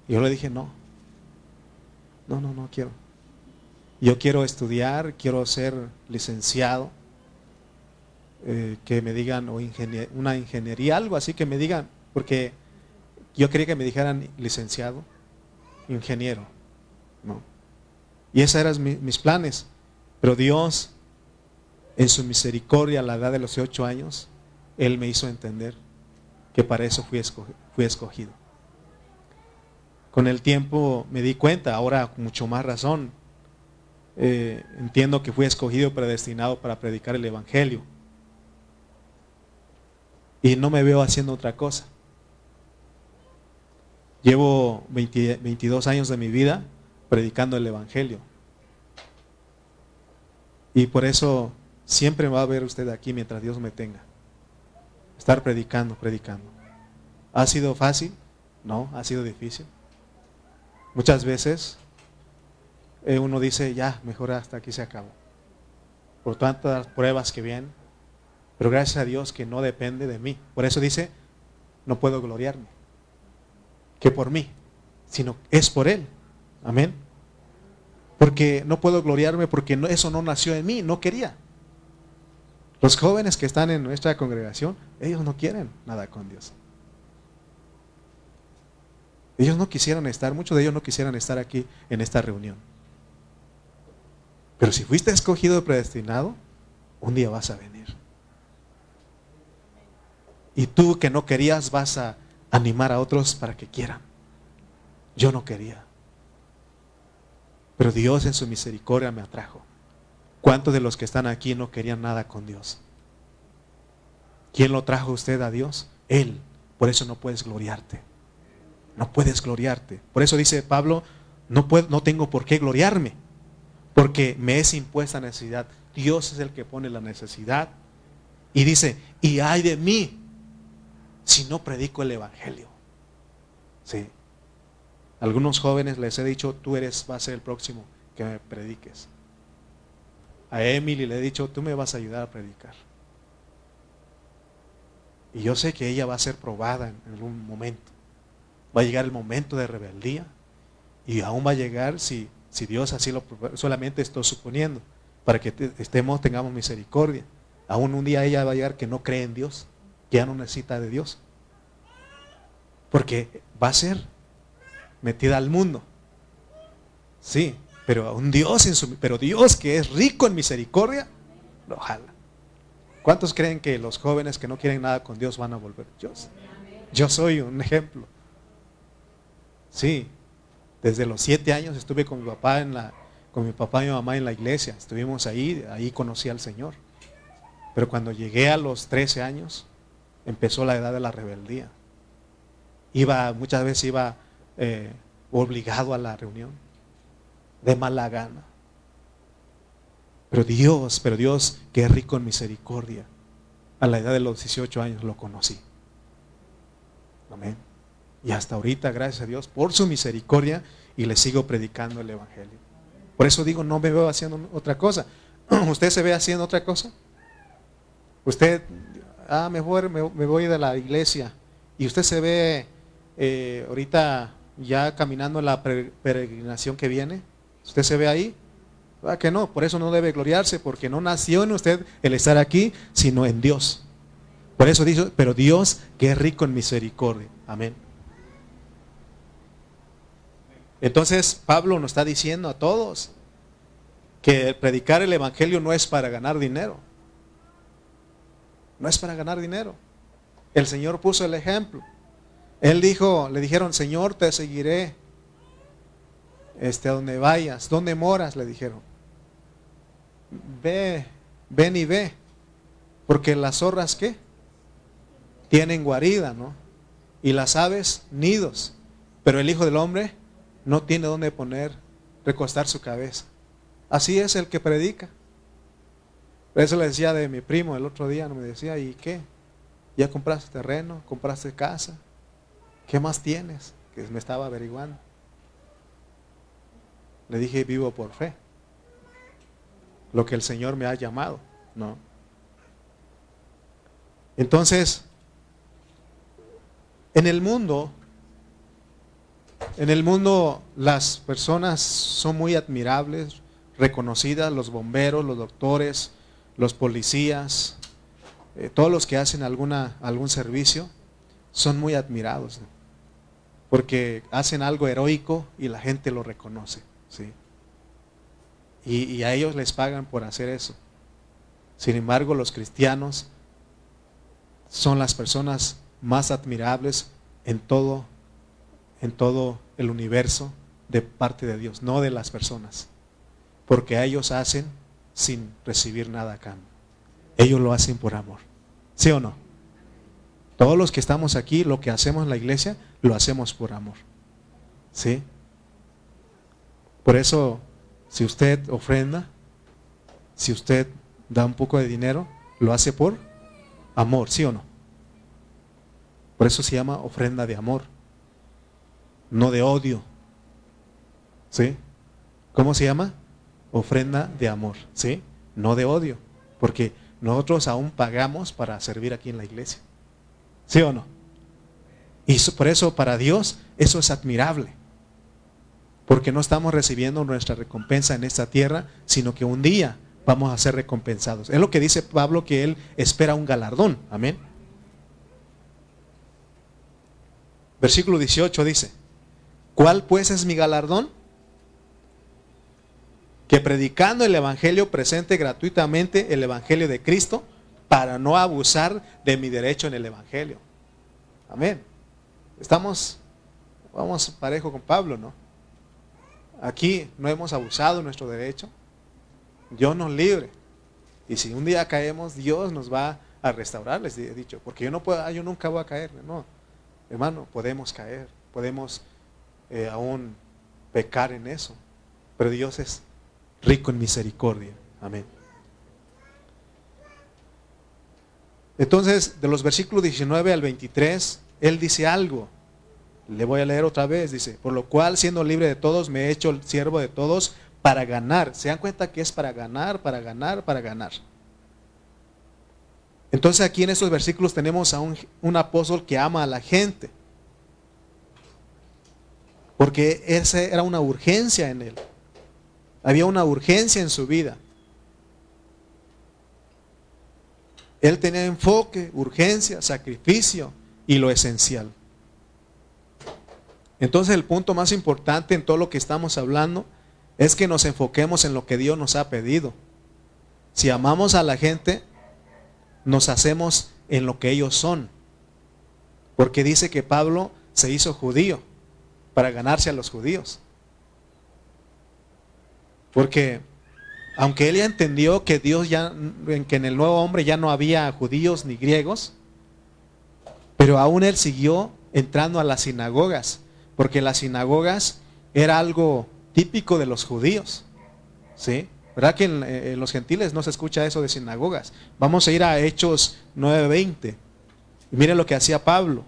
Y yo le dije, no, no, no, no quiero. Yo quiero estudiar, quiero ser licenciado, eh, que me digan, o una ingeniería, algo así que me digan, porque yo quería que me dijeran licenciado, ingeniero, ¿no? Y esos eran mis planes. Pero Dios, en su misericordia, a la edad de los ocho años, Él me hizo entender que para eso fui escogido. Con el tiempo me di cuenta, ahora con mucho más razón, eh, entiendo que fui escogido, predestinado para predicar el Evangelio. Y no me veo haciendo otra cosa. Llevo 22 años de mi vida predicando el Evangelio. Y por eso siempre va a ver usted aquí mientras Dios me tenga. Estar predicando, predicando. ¿Ha sido fácil? No, ha sido difícil. Muchas veces eh, uno dice, ya, mejor hasta aquí se acabó. Por tantas pruebas que vienen. Pero gracias a Dios que no depende de mí. Por eso dice, no puedo gloriarme. Que por mí, sino es por Él. Amén. Porque no puedo gloriarme porque eso no nació en mí, no quería. Los jóvenes que están en nuestra congregación, ellos no quieren nada con Dios. Ellos no quisieran estar, muchos de ellos no quisieran estar aquí en esta reunión. Pero si fuiste escogido y predestinado, un día vas a venir. Y tú que no querías vas a animar a otros para que quieran. Yo no quería. Pero Dios en su misericordia me atrajo. ¿Cuántos de los que están aquí no querían nada con Dios? ¿Quién lo trajo usted a Dios? Él. Por eso no puedes gloriarte. No puedes gloriarte. Por eso dice Pablo, no, puedo, no tengo por qué gloriarme, porque me es impuesta necesidad. Dios es el que pone la necesidad. Y dice, y hay de mí si no predico el Evangelio. Sí. Algunos jóvenes les he dicho, tú eres, vas a ser el próximo que me prediques. A Emily le he dicho, tú me vas a ayudar a predicar. Y yo sé que ella va a ser probada en algún momento. Va a llegar el momento de rebeldía. Y aún va a llegar si, si Dios así lo solamente estoy suponiendo, para que estemos, tengamos misericordia. Aún un día ella va a llegar que no cree en Dios, que ya no necesita de Dios. Porque va a ser metida al mundo. Sí, pero un Dios en su, pero Dios que es rico en misericordia, lo jala. ¿Cuántos creen que los jóvenes que no quieren nada con Dios van a volver? Yo, yo soy un ejemplo. Sí, desde los siete años estuve con mi papá en la, con mi papá y mi mamá en la iglesia. Estuvimos ahí, ahí conocí al Señor. Pero cuando llegué a los 13 años, empezó la edad de la rebeldía. Iba, muchas veces iba eh, obligado a la reunión de mala gana. Pero Dios, pero Dios que es rico en misericordia, a la edad de los 18 años lo conocí. Amén. Y hasta ahorita, gracias a Dios, por su misericordia, y le sigo predicando el Evangelio. Por eso digo, no me veo haciendo otra cosa. (clears throat) ¿Usted se ve haciendo otra cosa? Usted, ah, mejor me, voy de la iglesia. Y usted se ve eh, ahorita ya caminando la peregrinación que viene. ¿Usted se ve ahí? Ah, que no, por eso no debe gloriarse, porque no nació en usted el estar aquí, sino en Dios. Por eso dice, pero Dios que es rico en misericordia. Amén. Entonces Pablo nos está diciendo a todos que predicar el Evangelio no es para ganar dinero. No es para ganar dinero. El Señor puso el ejemplo. Él dijo, le dijeron, Señor, te seguiré este, a donde vayas, donde moras, le dijeron. Ve, ven y ve, porque las zorras, ¿qué? Tienen guarida, ¿no? Y las aves, nidos. Pero el Hijo del Hombre no tiene donde poner, recostar su cabeza. Así es el que predica. Eso le decía de mi primo el otro día, me decía, ¿y qué? ¿Ya compraste terreno? ¿Compraste casa? ¿Qué más tienes? Que me estaba averiguando. Le dije, vivo por fe. Lo que el Señor me ha llamado, ¿no? Entonces, en el mundo, en el mundo las personas son muy admirables, reconocidas, los bomberos, los doctores, los policías, eh, todos los que hacen alguna, algún servicio, son muy admirados, porque hacen algo heroico y la gente lo reconoce. ¿sí? Y, y a ellos les pagan por hacer eso. Sin embargo, los cristianos son las personas más admirables en todo, en todo el universo de parte de Dios, no de las personas porque ellos hacen sin recibir nada a cambio. Ellos lo hacen por amor. ¿Sí o no? Todos los que estamos aquí, lo que hacemos en la iglesia, lo hacemos por amor. ¿Sí? Por eso, si usted ofrenda, si usted da un poco de dinero, lo hace por amor, ¿sí o no? Por eso se llama ofrenda de amor, no de odio. ¿Sí? ¿Cómo se llama? ofrenda de amor, ¿sí? No de odio, porque nosotros aún pagamos para servir aquí en la iglesia. ¿Sí o no? Y por eso para Dios eso es admirable. Porque no estamos recibiendo nuestra recompensa en esta tierra, sino que un día vamos a ser recompensados. Es lo que dice Pablo que él espera un galardón. Amén. Versículo 18 dice, ¿cuál pues es mi galardón? que predicando el Evangelio presente gratuitamente el Evangelio de Cristo para no abusar de mi derecho en el Evangelio. Amén. Estamos, vamos parejo con Pablo, ¿no? Aquí no hemos abusado nuestro derecho. Dios nos libre. Y si un día caemos, Dios nos va a restaurar, les he dicho. Porque yo no puedo, ah, yo nunca voy a caer. No, hermano, podemos caer, podemos eh, aún pecar en eso. Pero Dios es rico en misericordia. Amén. Entonces, de los versículos 19 al 23, él dice algo. Le voy a leer otra vez, dice, por lo cual siendo libre de todos, me he hecho el siervo de todos para ganar. ¿Se dan cuenta que es para ganar, para ganar, para ganar? Entonces aquí en estos versículos tenemos a un, un apóstol que ama a la gente. Porque esa era una urgencia en él. Había una urgencia en su vida. Él tenía enfoque, urgencia, sacrificio y lo esencial. Entonces el punto más importante en todo lo que estamos hablando es que nos enfoquemos en lo que Dios nos ha pedido. Si amamos a la gente, nos hacemos en lo que ellos son. Porque dice que Pablo se hizo judío para ganarse a los judíos. Porque aunque él ya entendió que Dios ya, que en el nuevo hombre ya no había judíos ni griegos, pero aún él siguió entrando a las sinagogas, porque las sinagogas era algo típico de los judíos. ¿Sí? ¿Verdad que en, los gentiles no se escucha eso de sinagogas? Vamos a ir a Hechos 9:20. Y miren lo que hacía Pablo.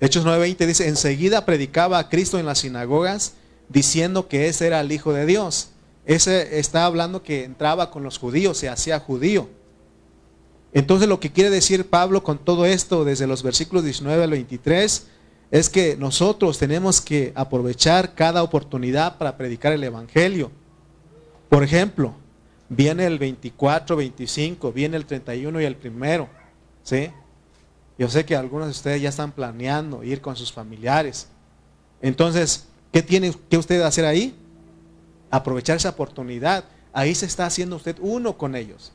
Hechos 9:20 dice, enseguida predicaba a Cristo en las sinagogas diciendo que ese era el Hijo de Dios. Ese está hablando que entraba con los judíos, se hacía judío. Entonces lo que quiere decir Pablo con todo esto desde los versículos 19 al 23 es que nosotros tenemos que aprovechar cada oportunidad para predicar el Evangelio. Por ejemplo, viene el 24, 25, viene el 31 y el primero. ¿sí? Yo sé que algunos de ustedes ya están planeando ir con sus familiares. Entonces, ¿qué tiene que usted hacer ahí? Aprovechar esa oportunidad. Ahí se está haciendo usted uno con ellos.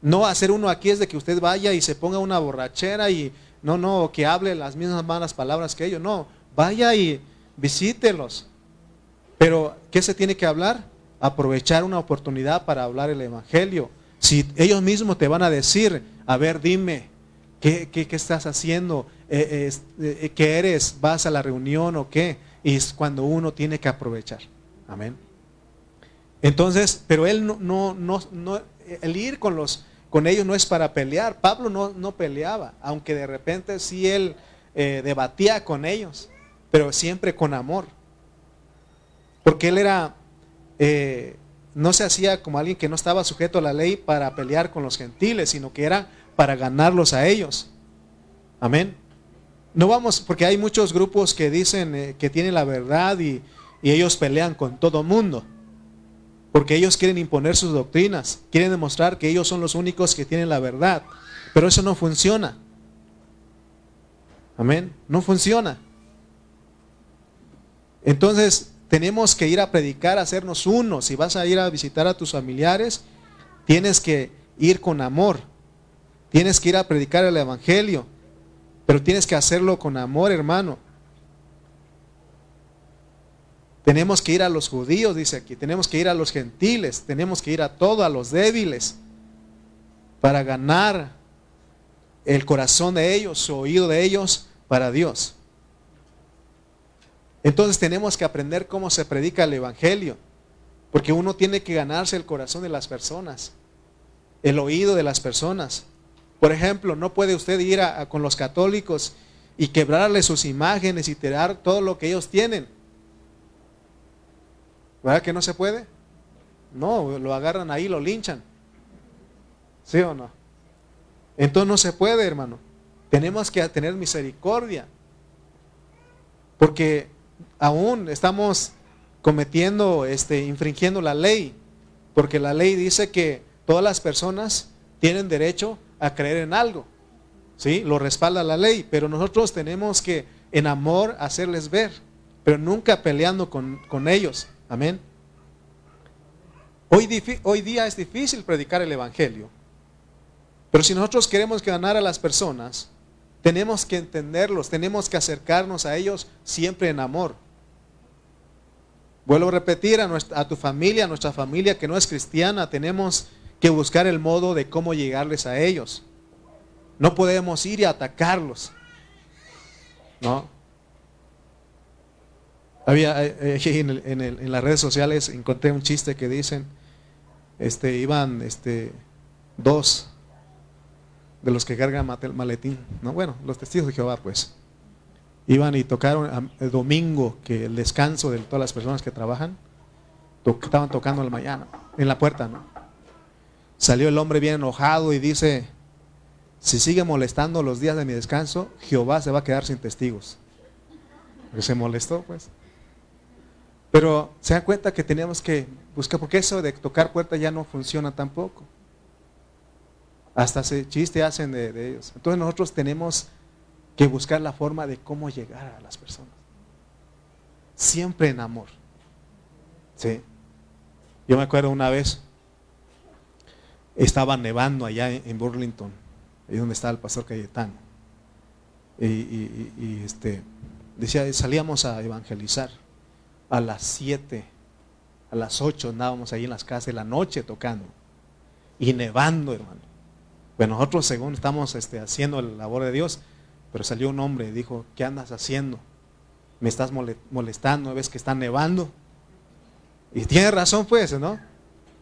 No hacer uno aquí es de que usted vaya y se ponga una borrachera y no, no, que hable las mismas malas palabras que ellos. No, vaya y visítelos. Pero, ¿qué se tiene que hablar? Aprovechar una oportunidad para hablar el Evangelio. Si ellos mismos te van a decir, a ver, dime, ¿qué, qué, estás haciendo? Eh, eh, ¿Qué eres? ¿Vas a la reunión o qué? Y es cuando uno tiene que aprovechar. Amén. Entonces, pero él no, no, no, no el ir con los con ellos no es para pelear. Pablo no, no peleaba, aunque de repente sí él eh, debatía con ellos, pero siempre con amor. Porque él era, no se hacía como alguien que no estaba sujeto a la ley para pelear con los gentiles, sino que era para ganarlos a ellos. Amén. No vamos, porque hay muchos grupos que dicen eh, que tienen la verdad y, ellos pelean con todo mundo. Porque ellos quieren imponer sus doctrinas, quieren demostrar que ellos son los únicos que tienen la verdad. Pero eso no funciona. Amén. No funciona. Entonces, tenemos que ir a predicar, a hacernos uno. Si vas a ir a visitar a tus familiares, tienes que ir con amor. Tienes que ir a predicar el Evangelio. Pero tienes que hacerlo con amor, hermano. Tenemos que ir a los judíos, dice aquí, tenemos que ir a los gentiles, tenemos que ir a todos, a los débiles, para ganar el corazón de ellos, su oído de ellos para Dios. Entonces tenemos que aprender cómo se predica el Evangelio, porque uno tiene que ganarse el corazón de las personas, el oído de las personas. Por ejemplo, no puede usted ir con los católicos y quebrarle sus imágenes y tirar todo lo que ellos tienen ¿Verdad que no se puede? No, lo agarran ahí, lo linchan. ¿Sí o no? Entonces no se puede, hermano. Tenemos que tener misericordia. Porque aún estamos cometiendo, este, infringiendo la ley. Porque la ley dice que todas las personas tienen derecho a creer en algo. ¿Sí? Lo respalda la ley. Pero nosotros tenemos que en amor hacerles ver. Pero nunca peleando con, con ellos. Amén. Hoy, hoy, día es difícil predicar el Evangelio. Pero si nosotros queremos ganar a las personas, tenemos que entenderlos, tenemos que acercarnos a ellos siempre en amor. Vuelvo a repetir a, a tu familia, a nuestra familia que no es cristiana, tenemos que buscar el modo de cómo llegarles a ellos. No podemos ir y atacarlos. ¿No? Había eh, eh, (laughs) en, las redes sociales encontré un chiste que dicen, este, iban este, dos de los que cargan maletín, no, bueno, los testigos de Jehová, pues, iban y tocaron el domingo, que el descanso de todas las personas que trabajan, estaban tocando el mañana, en la puerta, ¿no? Salió el hombre bien enojado y dice, si sigue molestando los días de mi descanso, Jehová se va a quedar sin testigos. Porque se molestó, pues. Pero se dan cuenta que tenemos que buscar, porque eso de tocar puertas ya no funciona tampoco. Hasta ese chiste hacen de, ellos. Entonces nosotros tenemos que buscar la forma de cómo llegar a las personas. Siempre en amor. Sí. Yo me acuerdo una vez, estaba nevando allá en, Burlington, ahí donde estaba el pastor Cayetano. Y, y este, decía, salíamos a evangelizar a las 7, a las 8 andábamos ahí en las casas de la noche tocando y nevando, hermano. Bueno, nosotros según estamos este, haciendo la labor de Dios, pero salió un hombre y dijo, ¿qué andas haciendo? Me estás molestando, ves que está nevando. Y tiene razón pues, ¿no?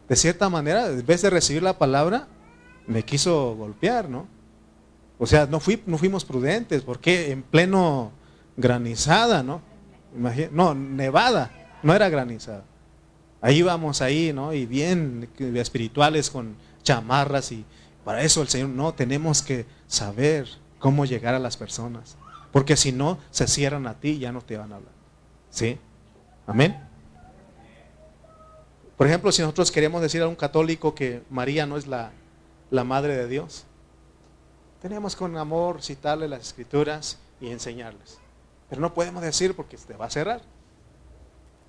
De cierta manera, en vez de recibir la palabra, me quiso golpear, ¿no? O sea, no, fuimos prudentes, porque en pleno granizada, ¿no? no, nevada, no era granizada. Ahí íbamos ahí, ¿no? Y bien espirituales con chamarras y para eso el Señor, no, tenemos que saber cómo llegar a las personas. Porque si no, se cierran a ti y ya no te van a hablar. ¿Sí? Amén. Por ejemplo, si nosotros queremos decir a un católico que María no es la, la madre de Dios, tenemos con amor citarle las escrituras y enseñarles. Pero no podemos decir porque te va a cerrar.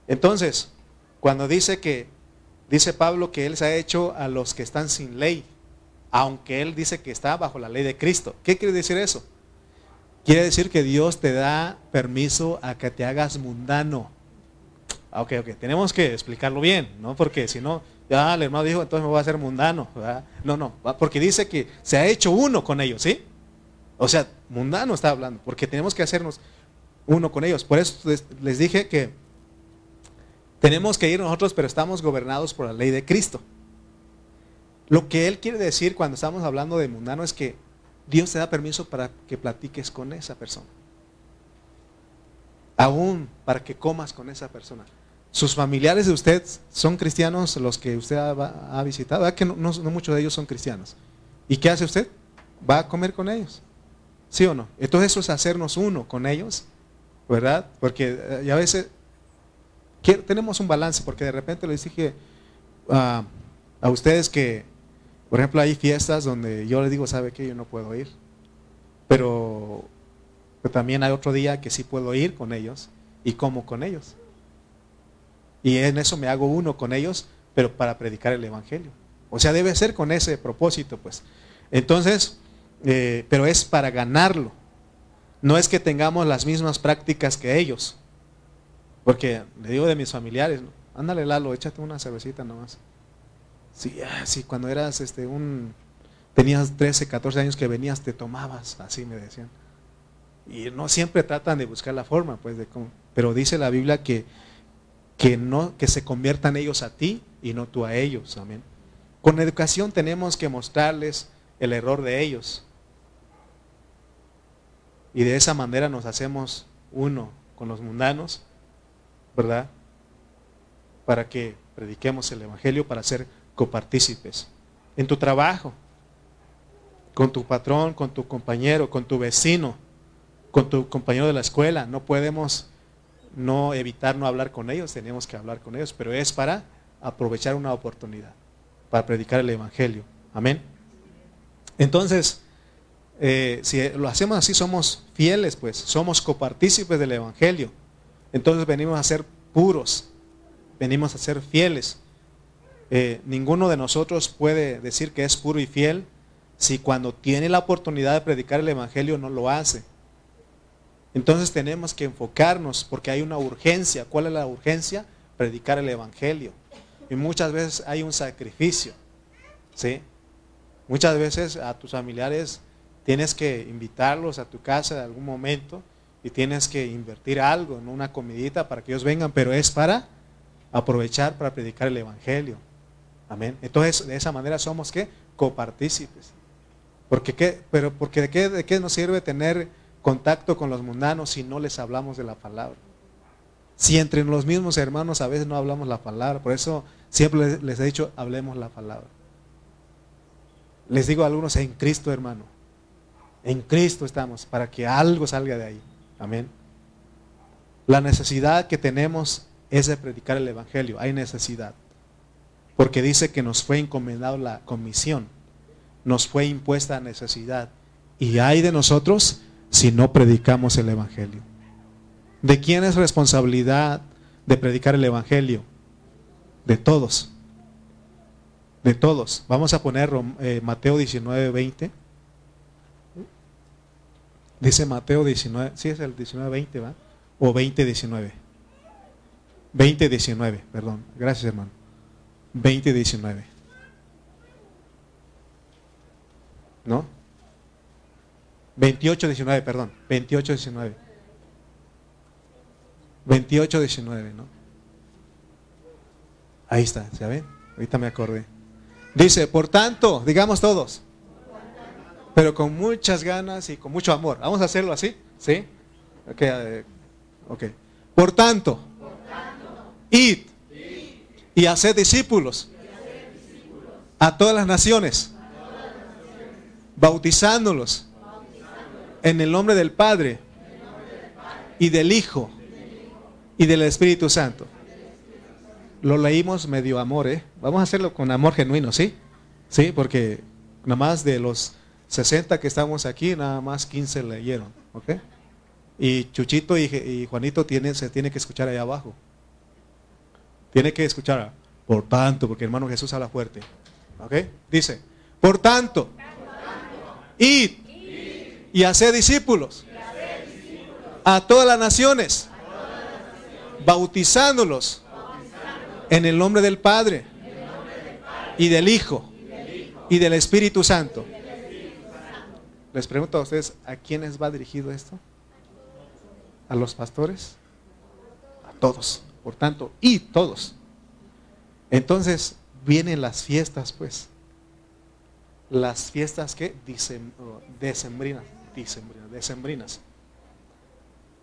Entonces, cuando dice que, dice Pablo que Él se ha hecho a los que están sin ley, aunque Él dice que está bajo la ley de Cristo. ¿Qué quiere decir eso? Quiere decir que Dios te da permiso a que te hagas mundano. Ah, ok, ok, tenemos que explicarlo bien, ¿no? Porque si no, ya el hermano dijo, entonces me voy a hacer mundano. No, no, porque dice que se ha hecho uno con ellos, ¿sí? O sea, mundano está hablando, porque tenemos que hacernos uno con ellos. Por eso les dije que tenemos que ir nosotros, pero estamos gobernados por la ley de Cristo. Lo que él quiere decir cuando estamos hablando de mundano es que Dios te da permiso para que platiques con esa persona. Aún para que comas con esa persona. Sus familiares de usted son cristianos, los que usted ha, visitado. ¿Verdad que no, muchos de ellos son cristianos? ¿Y qué hace usted? Va a comer con ellos. ¿Sí o no? Entonces eso es hacernos uno con ellos, ¿verdad? Porque eh, a veces tenemos un balance, porque de repente les dije a ustedes que, por ejemplo, hay fiestas donde yo les digo, ¿sabe qué? Yo no puedo ir. Pero, pero también hay otro día que sí puedo ir con ellos y como con ellos. Y en eso me hago uno con ellos, pero para predicar el Evangelio. O sea, debe ser con ese propósito, pues. Entonces, eh, pero es para ganarlo. No es que tengamos las mismas prácticas que ellos. Porque le digo de mis familiares, ándale Lalo, échate una cervecita nomás. Sí, ah, sí, cuando eras este un tenías 13, 14 años que venías te tomabas, así me decían. Y no siempre tratan de buscar la forma, pues de cómo, pero dice la Biblia que que no que se conviertan ellos a ti y no tú a ellos. Amén. Con educación tenemos que mostrarles el error de ellos. Y de esa manera nos hacemos uno con los mundanos, ¿verdad? Para que prediquemos el Evangelio, para ser copartícipes. En tu trabajo, con tu patrón, con tu compañero, con tu vecino, con tu compañero de la escuela. No podemos no evitar no hablar con ellos, tenemos que hablar con ellos, pero es para aprovechar una oportunidad, para predicar el Evangelio. Amén. Entonces, eh, si lo hacemos así, somos fieles, pues, somos copartícipes del Evangelio. Entonces venimos a ser puros, venimos a ser fieles. Eh, ninguno de nosotros puede decir que es puro y fiel si cuando tiene la oportunidad de predicar el Evangelio no lo hace. Entonces tenemos que enfocarnos porque hay una urgencia. ¿Cuál es la urgencia? Predicar el Evangelio. Y muchas veces hay un sacrificio. ¿sí? Muchas veces a tus familiares tienes que invitarlos a tu casa en algún momento y tienes que invertir algo en una comidita para que ellos vengan, pero es para aprovechar para predicar el Evangelio. Amén. Entonces, de esa manera somos que copartícipes. Porque, ¿qué? Pero, porque de qué, de qué nos sirve tener contacto con los mundanos si no les hablamos de la palabra. Si entre los mismos hermanos a veces no hablamos la palabra, por eso siempre les he dicho, hablemos la palabra. Les digo a algunos, en Cristo hermano, en Cristo estamos, para que algo salga de ahí. Amén. La necesidad que tenemos es de predicar el Evangelio, hay necesidad. Porque dice que nos fue encomendado la comisión, nos fue impuesta necesidad. Y hay de nosotros si no predicamos el Evangelio. ¿De quién es responsabilidad de predicar el Evangelio? De todos. De todos. Vamos a poner eh, Mateo 19, 20. Dice Mateo 19, sí es el 19, 20, ¿va? O 20, 19. 20, 19, perdón. Gracias, hermano. 20, 19. ¿No? 28, 19, perdón. 28, 19. 28, 19, ¿no? Ahí está, ¿se ven? Ahorita me acordé. Dice, por tanto, digamos todos. pero con muchas ganas y con mucho amor. Vamos a hacerlo así, ¿sí? Ok, okay. Por tanto, id y haced discípulos a todas las naciones, bautizándolos en el nombre del Padre y del Hijo y del Espíritu Santo. Lo leímos medio amor, ¿eh? Vamos a hacerlo con amor genuino, ¿sí? Sí, porque nada más de los 60 que estamos aquí, nada más 15 leyeron, ¿ok? Y Chuchito y, Juanito tienen, se tiene que escuchar allá abajo. Tiene que escuchar, por tanto, porque hermano Jesús habla fuerte. ¿Ok? Dice, por tanto, id y hacer discípulos a todas las naciones, bautizándolos en el nombre del Padre y del Hijo y del Espíritu Santo. Les pregunto a ustedes, ¿a quiénes va dirigido esto? ¿A los pastores? A todos. Por tanto, y todos. Entonces, vienen las fiestas, pues. Las fiestas que decembrinas, decembrinas, decembrinas.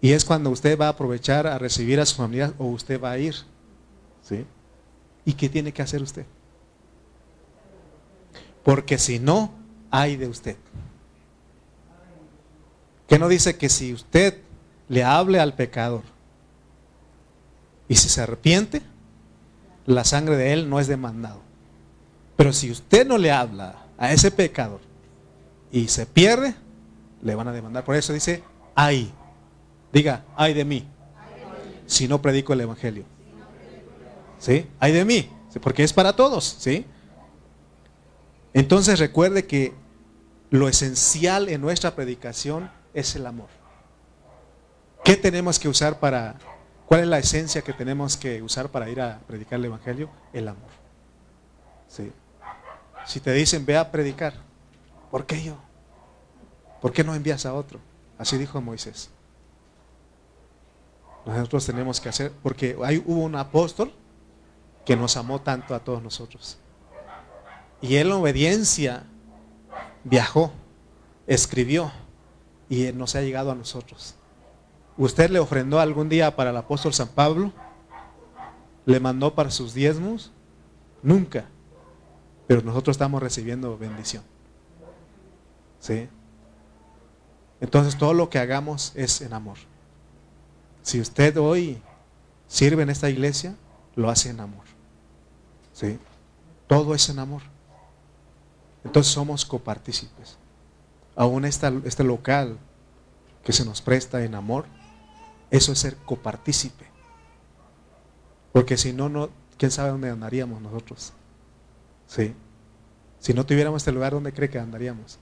Y es cuando usted va a aprovechar a recibir a su familia o usted va a ir. ¿Sí? ¿Y qué tiene que hacer usted? Porque si no, hay de usted. ¿Qué no dice que si usted le hable al pecador y si se arrepiente, la sangre de él no es demandado. Pero si usted no le habla a ese pecador y se pierde, le van a demandar. Por eso dice, ay. Diga, ay de mí. Si no predico el evangelio. ¿Sí? Ay de mí. Porque es para todos. ¿Sí? Entonces recuerde que lo esencial en nuestra predicación es el amor. ¿Qué tenemos que usar para, cuál es la esencia que tenemos que usar para ir a predicar el Evangelio? El amor. ¿Sí? Si te dicen, ve a predicar, ¿por qué yo? ¿Por qué no envías a otro? Así dijo Moisés. Nosotros tenemos que hacer, porque hay, hubo un apóstol que nos amó tanto a todos nosotros. Y él en obediencia viajó, escribió y nos ha llegado a nosotros. ¿Usted le ofrendó algún día para el apóstol San Pablo? ¿Le mandó para sus diezmos? Nunca. Pero nosotros estamos recibiendo bendición. ¿Sí? Entonces todo lo que hagamos es en amor. Si usted hoy sirve en esta iglesia, lo hace en amor. ¿Sí? Todo es en amor. Entonces somos copartícipes. Aún este local que se nos presta en amor, eso es ser copartícipe. Porque si no, no, quién sabe dónde andaríamos nosotros. ¿Sí? Si no tuviéramos este lugar, ¿dónde cree que andaríamos?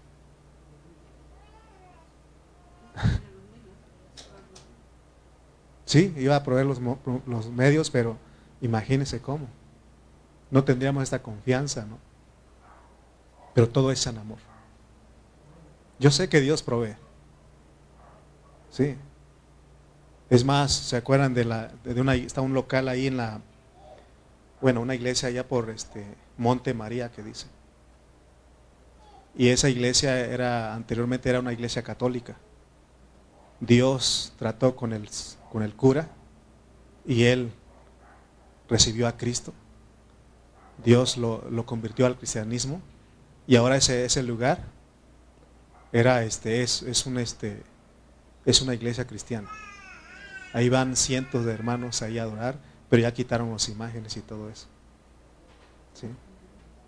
Sí, iba a proveer los, medios, pero imagínese cómo. No tendríamos esta confianza, ¿no? Pero todo es en amor. Yo sé que Dios provee. Sí. Es más, ¿se acuerdan de la de una está un local ahí en la bueno, una iglesia allá por este Monte María que dice. Y esa iglesia era anteriormente era una iglesia católica. Dios trató con el con el cura y él recibió a Cristo. Dios lo, lo convirtió al cristianismo y ahora ese, ese lugar era este, es, es, un, este, es una iglesia cristiana. Ahí van cientos de hermanos ahí a adorar, pero ya quitaron las imágenes y todo eso. ¿Sí?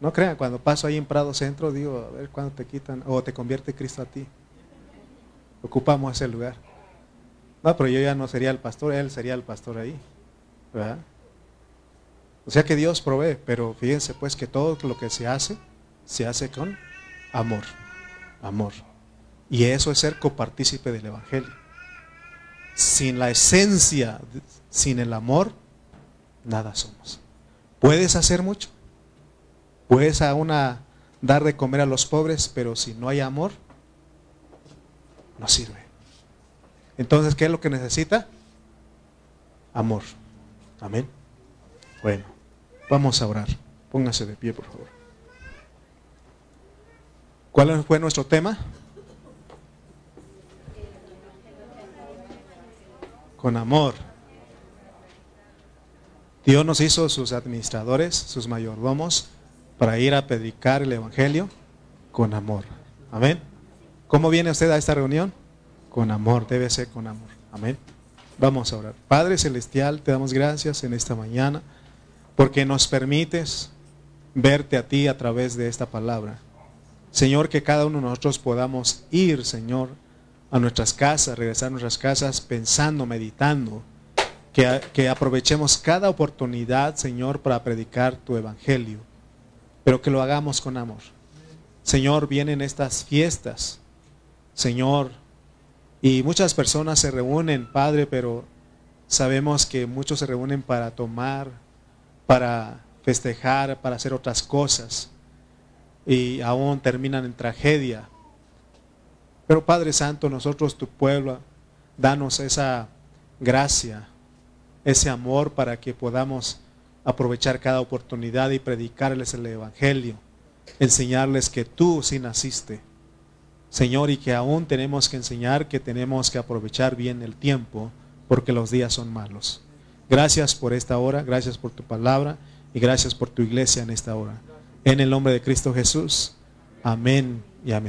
No crean, cuando paso ahí en Prado Centro, digo, a ver cuándo te quitan, o te convierte Cristo a ti. Ocupamos ese lugar. No, pero yo ya no sería el pastor, él sería el pastor ahí. O sea que Dios provee, pero fíjense pues que todo lo que se hace se hace con amor. Amor. Y eso es ser copartícipe del Evangelio. Sin la esencia, sin el amor, nada somos. Puedes hacer mucho. Puedes aún dar de comer a los pobres, pero si no hay amor, no sirve. Entonces, ¿qué es lo que necesita? Amor. Amén. Bueno, vamos a orar. Póngase de pie, por favor. ¿Cuál fue nuestro tema? Con amor. Dios nos hizo sus administradores, sus mayordomos, para ir a predicar el Evangelio con amor. Amén. ¿Cómo viene usted a esta reunión? Con amor, debe ser con amor. Amén. Vamos a orar. Padre Celestial, te damos gracias en esta mañana porque nos permites verte a ti a través de esta palabra. Señor, que cada uno de nosotros podamos ir, Señor, a nuestras casas, regresar a nuestras casas pensando, meditando, que, que aprovechemos cada oportunidad, Señor, para predicar tu evangelio, pero que lo hagamos con amor. Señor, vienen estas fiestas, Señor, y muchas personas se reúnen, Padre, pero sabemos que muchos se reúnen para tomar, para festejar, para hacer otras cosas, y aún terminan en tragedia. Pero Padre Santo, nosotros, tu pueblo, danos esa gracia, ese amor para que podamos aprovechar cada oportunidad y predicarles el Evangelio, enseñarles que tú sí naciste, Señor, y que aún tenemos que enseñar que tenemos que aprovechar bien el tiempo porque los días son malos. Gracias por esta hora, gracias por tu palabra y gracias por tu iglesia en esta hora. En el nombre de Cristo Jesús. Amén y amén.